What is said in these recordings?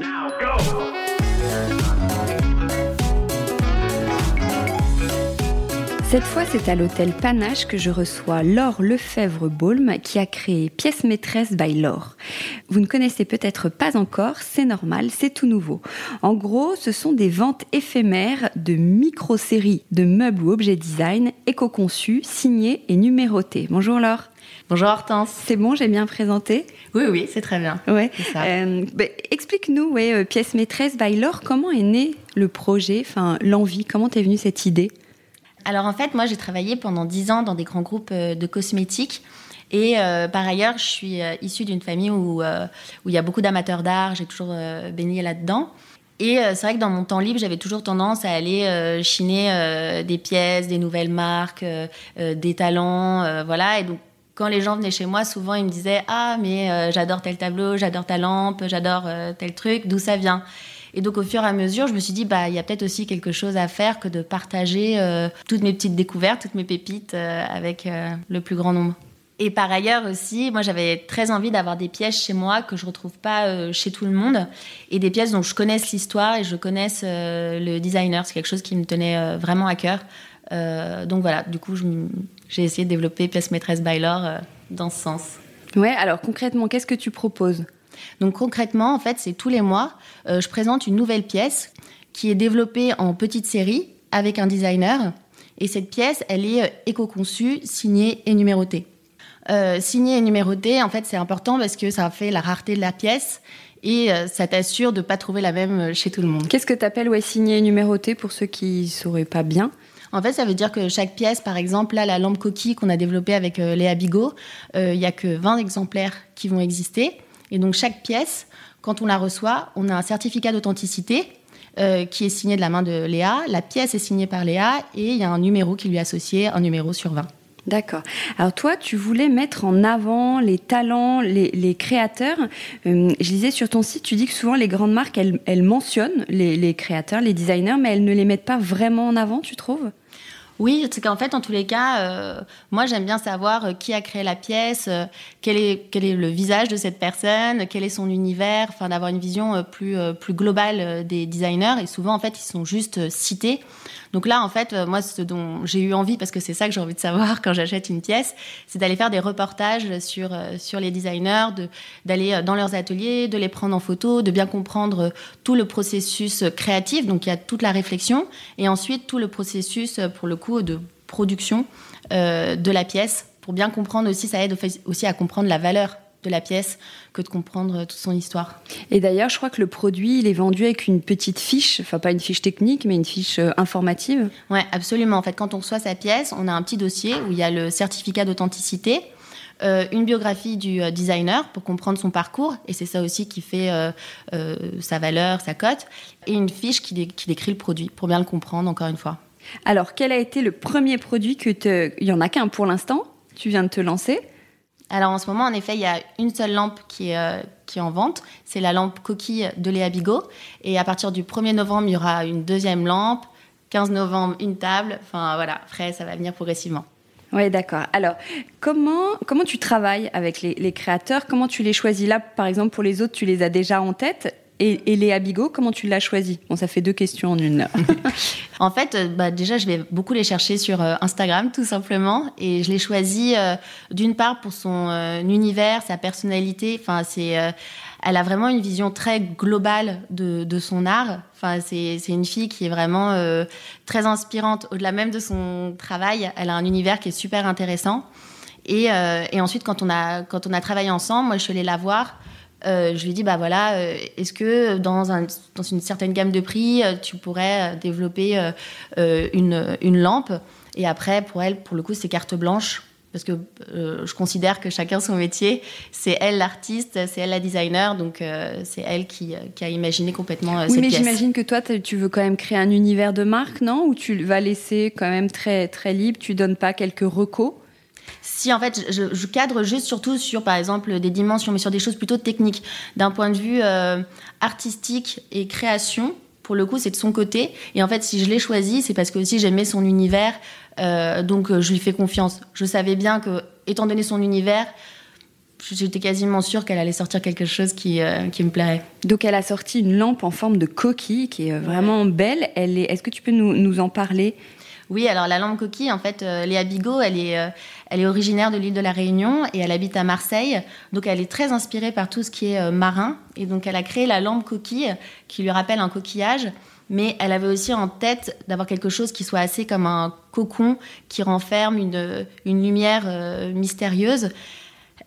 Now go! Cette fois, c'est à l'hôtel Panache que je reçois Laure Lefebvre-Baulme qui a créé Pièce maîtresse by Laure. Vous ne connaissez peut-être pas encore, c'est normal, c'est tout nouveau. En gros, ce sont des ventes éphémères de micro-séries de meubles ou objets design éco-conçus, signés et numérotés. Bonjour Laure. Bonjour Hortense. C'est bon, j'ai bien présenté? Oui, oui, c'est très bien. Ouais. Euh, bah, Explique-nous, ouais, euh, pièce maîtresse by Laure, comment est né le projet, enfin l'envie, comment t'es venue cette idée? Alors en fait, moi j'ai travaillé pendant dix ans dans des grands groupes euh, de cosmétiques. Et euh, par ailleurs, je suis euh, issue d'une famille où, où il y a beaucoup d'amateurs d'art, j'ai toujours baigné là-dedans. Et c'est vrai que dans mon temps libre, j'avais toujours tendance à aller chiner des pièces, des nouvelles marques, des talents, voilà. Et donc quand les gens venaient chez moi, souvent ils me disaient ah mais j'adore tel tableau, j'adore ta lampe, j'adore tel truc, d'où ça vient? Et donc au fur et à mesure, je me suis dit, bah il y a peut-être aussi quelque chose à faire que de partager euh, toutes mes petites découvertes, toutes mes pépites euh, avec euh, le plus grand nombre. Et par ailleurs aussi, moi j'avais très envie d'avoir des pièces chez moi que je retrouve pas chez tout le monde et des pièces dont je connaisse l'histoire et je connaisse le designer. C'est quelque chose qui me tenait vraiment à cœur. donc voilà, du coup j'ai essayé de développer Pièce Maîtresse Baylor dans ce sens. Ouais, alors concrètement, qu'est-ce que tu proposes? Donc concrètement, en fait, c'est tous les mois, euh, je présente une nouvelle pièce qui est développée en petite série avec un designer. Et cette pièce, elle est euh, éco-conçue, signée et numérotée. Euh, signée et numérotée, en fait, c'est important parce que ça fait la rareté de la pièce et ça t'assure de ne pas trouver la même chez tout le monde. Qu'est-ce que tu appelles ouais, signée et numérotée pour ceux qui ne sauraient pas bien? En fait, ça veut dire que chaque pièce, par exemple, là, la lampe coquille qu'on a développée avec Léa Bigot, il n'y a que 20 exemplaires qui vont exister. Et donc chaque pièce, quand on la reçoit, on a un certificat d'authenticité euh, qui est signé de la main de Léa. La pièce est signée par Léa et il y a un numéro qui lui est associé, un numéro sur 20. D'accord. Alors toi, tu voulais mettre en avant les talents, les, créateurs. Euh, je lisais sur ton site, tu dis que souvent les grandes marques, elles, mentionnent les, les, créateurs, les designers, mais elles ne les mettent pas vraiment en avant, tu trouves? Oui, c'est qu'en fait, en tous les cas, euh, moi, j'aime bien savoir euh, qui a créé la pièce, euh, quel, est, quel est le visage de cette personne, quel est son univers, enfin, d'avoir une vision plus, plus globale des designers. Et souvent, en fait, ils sont juste cités. Donc là, en fait, moi, ce dont j'ai eu envie, parce que c'est ça que j'ai envie de savoir quand j'achète une pièce, c'est d'aller faire des reportages sur, sur les designers, d'aller dans leurs ateliers, de les prendre en photo, de bien comprendre tout le processus créatif. Donc, il y a toute la réflexion et ensuite tout le processus, pour le coup, de production euh, de la pièce. Pour bien comprendre aussi, ça aide aussi à comprendre la valeur de la pièce que de comprendre toute son histoire. Et d'ailleurs, je crois que le produit, il est vendu avec une petite fiche, enfin pas une fiche technique, mais une fiche euh, informative. Ouais, absolument. En fait, quand on reçoit sa pièce, on a un petit dossier où il y a le certificat d'authenticité, euh, une biographie du designer pour comprendre son parcours, et c'est ça aussi qui fait sa valeur, sa cote, et une fiche qui, qui décrit le produit pour bien le comprendre, encore une fois. Alors, quel a été le premier produit que te... Il y en a qu'un pour l'instant? Tu viens de te lancer. Alors en ce moment, en effet, il y a une seule lampe qui est, euh, qui est en vente. C'est la lampe coquille de Léa Bigot. Et à partir du 1er novembre, il y aura une deuxième lampe. 15 novembre, une table. Enfin voilà, après, ça va venir progressivement. Oui, d'accord. Alors, comment, comment tu travailles avec les, créateurs? Comment tu les choisis? Là, par exemple, pour les autres, tu les as déjà en tête. Et, et Léa Bigot, comment tu l'as choisi Bon, ça fait deux questions en une. en fait, euh, bah, déjà, je vais beaucoup les chercher sur euh, Instagram, tout simplement. Et je l'ai choisi euh, d'une part pour son univers, sa personnalité. Enfin, c'est, elle a vraiment une vision très globale de, son art. Enfin, c'est, une fille qui est vraiment très inspirante. Au-delà même de son travail, elle a un univers qui est super intéressant. Et, et ensuite, quand on, a, quand on a travaillé ensemble, moi, je suis allée la voir euh, je lui ai dit, bah voilà, euh, est-ce que dans, un, dans, une certaine gamme de prix, euh, tu pourrais développer une, une, lampe? Et après, pour elle, pour le coup, c'est carte blanche. Parce que je considère que chacun son métier. C'est elle l'artiste, c'est elle la designer, donc c'est elle qui, qui, a imaginé complètement oui, mais j'imagine que toi, tu veux quand même créer un univers de marque, non? Ou tu vas laisser quand même très, très libre, tu donnes pas quelques recos? Si en fait je, cadre juste surtout sur par exemple des dimensions, mais sur des choses plutôt techniques, d'un point de vue euh, artistique et création. Pour le coup, c'est de son côté. Et en fait, si je l'ai choisi, c'est parce que aussi j'aimais son univers, euh, donc euh, je lui fais confiance. Je savais bien que, étant donné son univers, j'étais quasiment sûre qu'elle allait sortir quelque chose qui, qui me plairait. Donc elle a sorti une lampe en forme de coquille qui est vraiment belle. Elle est, est-ce que tu peux nous, nous en parler? Oui, alors la lampe coquille, en fait, Léa Bigot, elle est, elle est originaire de l'île de la Réunion et elle habite à Marseille. Donc elle est très inspirée par tout ce qui est marin. Et donc elle a créé la lampe coquille qui lui rappelle un coquillage mais elle avait aussi en tête d'avoir quelque chose qui soit assez comme un cocon qui renferme une, une lumière euh, mystérieuse.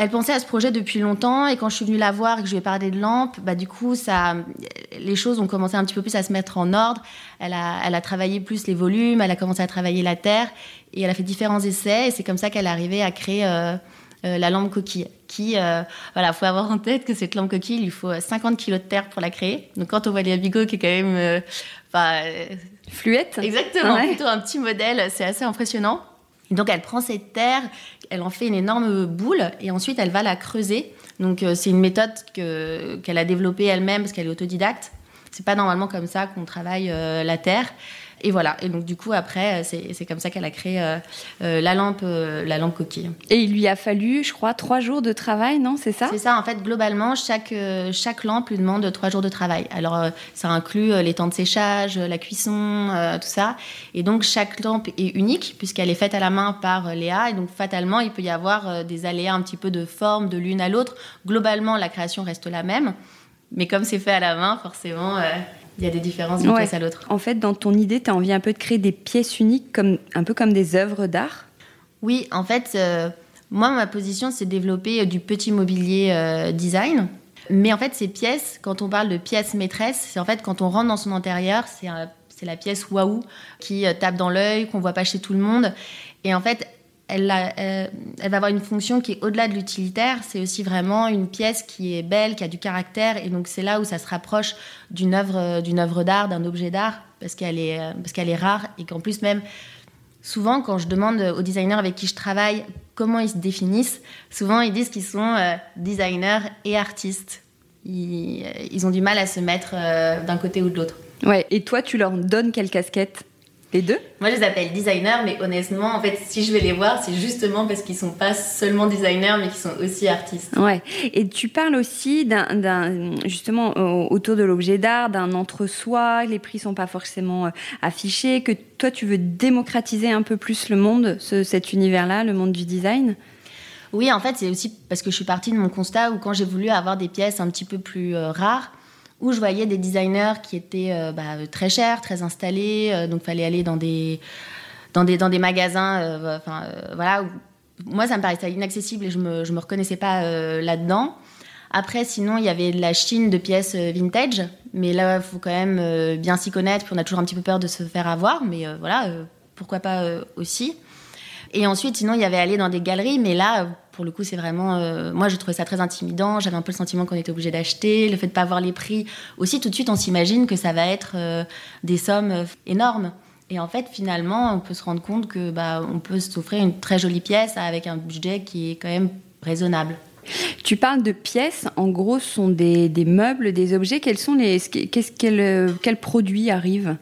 Elle pensait à ce projet depuis longtemps et quand je suis venue la voir et que je lui ai parlé de lampe, bah, du coup, ça, les choses ont commencé un petit peu plus à se mettre en ordre. Elle a, elle a travaillé plus les volumes, elle a commencé à travailler la terre et elle a fait différents essais et c'est comme ça qu'elle est arrivée à créer euh, euh, la lampe coquille. Qui, euh, voilà, faut avoir en tête que cette lampe coquille, il lui faut 50 kg de terre pour la créer. Donc quand on voit les qui est quand même, enfin, fluette. Exactement, plutôt un petit modèle, c'est assez impressionnant. Donc elle prend cette terre, elle en fait une énorme boule et ensuite elle va la creuser. Donc c'est une méthode qu'elle a développée elle-même parce qu'elle est autodidacte. C'est pas normalement comme ça qu'on travaille la terre. Et voilà. Et donc, du coup, après, c'est comme ça qu'elle a créé euh, euh, la, lampe, euh, la lampe coquille. Et il lui a fallu, je crois, trois jours de travail, non C'est ça? C'est ça. En fait, globalement, chaque, chaque lampe lui demande trois jours de travail. Alors, ça inclut les temps de séchage, la cuisson, tout ça. Et donc, chaque lampe est unique, puisqu'elle est faite à la main par Léa. Et donc, fatalement, il peut y avoir des aléas un petit peu de forme de l'une à l'autre. Globalement, la création reste la même. Mais comme c'est fait à la main, forcément, il y a des différences d'une pièce à l'autre. En fait, dans ton idée, tu as envie un peu de créer des pièces uniques, comme, un peu comme des œuvres d'art? Oui, en fait, euh, moi, ma position, c'est développer euh, du petit mobilier euh, design. Mais en fait, ces pièces, quand on parle de pièces maîtresses, c'est en fait quand on rentre dans son intérieur, c'est la pièce waouh qui tape dans l'œil, qu'on voit pas chez tout le monde. Et en fait, euh, elle, va avoir une fonction qui est au-delà de l'utilitaire. C'est aussi vraiment une pièce qui est belle, qui a du caractère. Et donc, c'est là où ça se rapproche d'une œuvre, euh, d'une œuvre d'art, d'un objet d'art, parce qu'elle est, euh, parce qu'elle est rare. Et qu'en plus, même, souvent, quand je demande aux designers avec qui je travaille comment ils se définissent, souvent, ils disent qu'ils sont designers et artistes. Ils, ils, ont du mal à se mettre d'un côté ou de l'autre. Ouais, et toi, tu leur donnes quelle casquette? Les deux? Moi, je les appelle designers, mais honnêtement, en fait, si je vais les voir, c'est justement parce qu'ils sont pas seulement designers, mais qu'ils sont aussi artistes. Ouais. Et tu parles aussi d'un, justement, autour de l'objet d'art, d'un entre-soi. Les prix sont pas forcément euh, affichés. Que toi, tu veux démocratiser un peu plus le monde, cet univers-là, le monde du design? Oui, en fait, c'est aussi parce que je suis partie de mon constat où quand j'ai voulu avoir des pièces un petit peu plus euh, rares, où je voyais des designers qui étaient euh, bah, très chers, très installés, euh, donc fallait aller dans des, dans des, dans des magasins. Euh, enfin, voilà, moi, ça me paraissait inaccessible et je me, je me reconnaissais pas là-dedans. Après, sinon, il y avait de la Chine de pièces vintage, mais là, il faut quand même bien s'y connaître, puis on a toujours un petit peu peur de se faire avoir, mais voilà, pourquoi pas aussi. Et ensuite, sinon, il y avait aller dans des galeries, mais là, pour le coup, c'est vraiment. Euh, moi, je trouvais ça très intimidant. J'avais un peu le sentiment qu'on était obligé d'acheter. Le fait de ne pas avoir les prix. Aussi, tout de suite, on s'imagine que ça va être euh, des sommes euh, énormes. Et en fait, finalement, on peut se rendre compte que bah, on peut s'offrir une très jolie pièce avec un budget qui est quand même raisonnable. Tu parles de pièces, en gros, ce sont des, des meubles, des objets. Quels sont les, qu'est-ce, quels, quels produits arrivent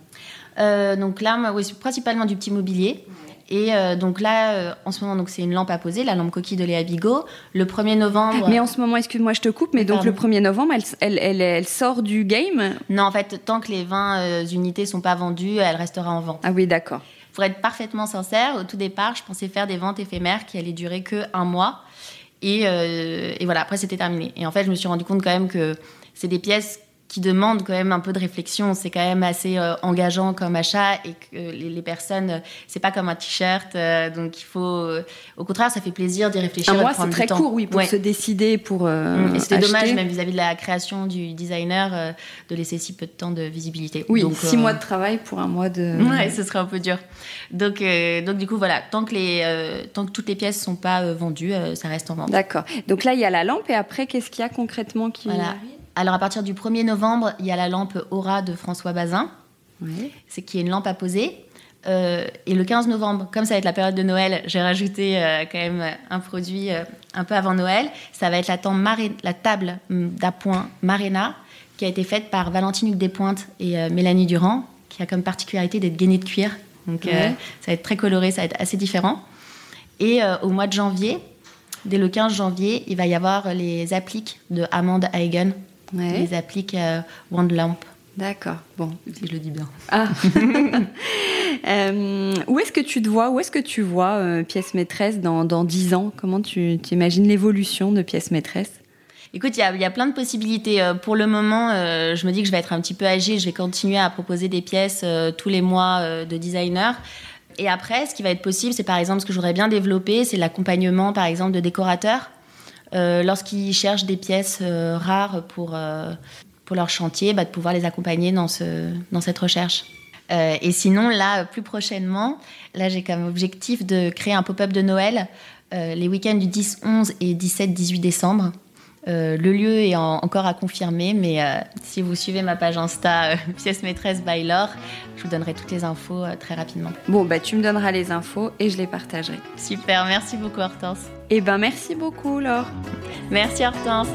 Donc là, moi, oui, principalement du petit mobilier. Et euh, donc là, euh, en ce moment, donc c'est une lampe à poser, la lampe coquille de Léa Bigot. Le 1er novembre. Mais en ce moment, excuse-moi, je te coupe, mais donc le 1er novembre, elle, elle, elle, sort du game Non, en fait, tant que les 20 euh, unités sont pas vendues, elle restera en vente. Ah oui, d'accord. Pour être parfaitement sincère, au tout départ, je pensais faire des ventes éphémères qui allaient durer que un mois. Et, et voilà, après, c'était terminé. Et en fait, je me suis rendu compte quand même que c'est des pièces qui demande quand même un peu de réflexion. C'est quand même assez euh, engageant comme achat et que les, personnes, euh, c'est pas comme un t-shirt. Euh, donc il faut, au contraire, ça fait plaisir d'y réfléchir. Un mois, c'est très court, oui, pour se décider, pour. Mmh. et c'était dommage, même vis-à-vis de la création du designer, de laisser si peu de temps de visibilité. Oui, donc, six mois de travail pour un mois de. Ouais, ce serait un peu dur. Donc, donc du coup, voilà, tant que, les, tant que toutes les pièces sont pas vendues, ça reste en vente. D'accord. Donc là, il y a la lampe et après, qu'est-ce qu'il y a concrètement qui voilà. Alors à partir du 1er novembre, il y a la lampe Aura de François Bazin, c'est qui est une lampe à poser. Euh, et le 15 novembre, comme ça va être la période de Noël, j'ai rajouté euh, quand même un produit euh, un peu avant Noël. Ça va être la, la table hum, d'appoint Marina, qui a été faite par Valentine Hugues Despointes et Mélanie Durand, qui a comme particularité d'être gainée de cuir. Donc ça va être très coloré, ça va être assez différent. Et au mois de janvier, dès le 15 janvier, il va y avoir les appliques de Amand Hagen, les appliques euh, Wand Lamp. D'accord, bon. Si je le dis bien. Ah. Euh, où est-ce que tu te vois, où est-ce que tu vois euh, pièce maîtresse dans, dans 10 ans? Comment tu, imagines l'évolution de pièce maîtresse? Écoute, il y, a plein de possibilités. Pour le moment, je me dis que je vais être un petit peu âgée. Je vais continuer à proposer des pièces tous les mois de designer. Et après, ce qui va être possible, c'est par exemple ce que j'aurais bien développé, c'est l'accompagnement, par exemple, de décorateurs. Euh, lorsqu'ils cherchent des pièces euh, rares pour, euh, pour leur chantier, bah, de pouvoir les accompagner dans, ce, dans cette recherche. et sinon, là, plus prochainement, là, j'ai comme objectif de créer un pop-up de Noël les week-ends du 10, 11 et 17, 18 décembre. Le lieu est encore à confirmer, mais si vous suivez ma page Insta pièce maîtresse by Laure, je vous donnerai toutes les infos très rapidement. Bon, bah tu me donneras les infos et je les partagerai. Super, merci beaucoup Hortense. Eh ben merci beaucoup Laure. Merci Hortense.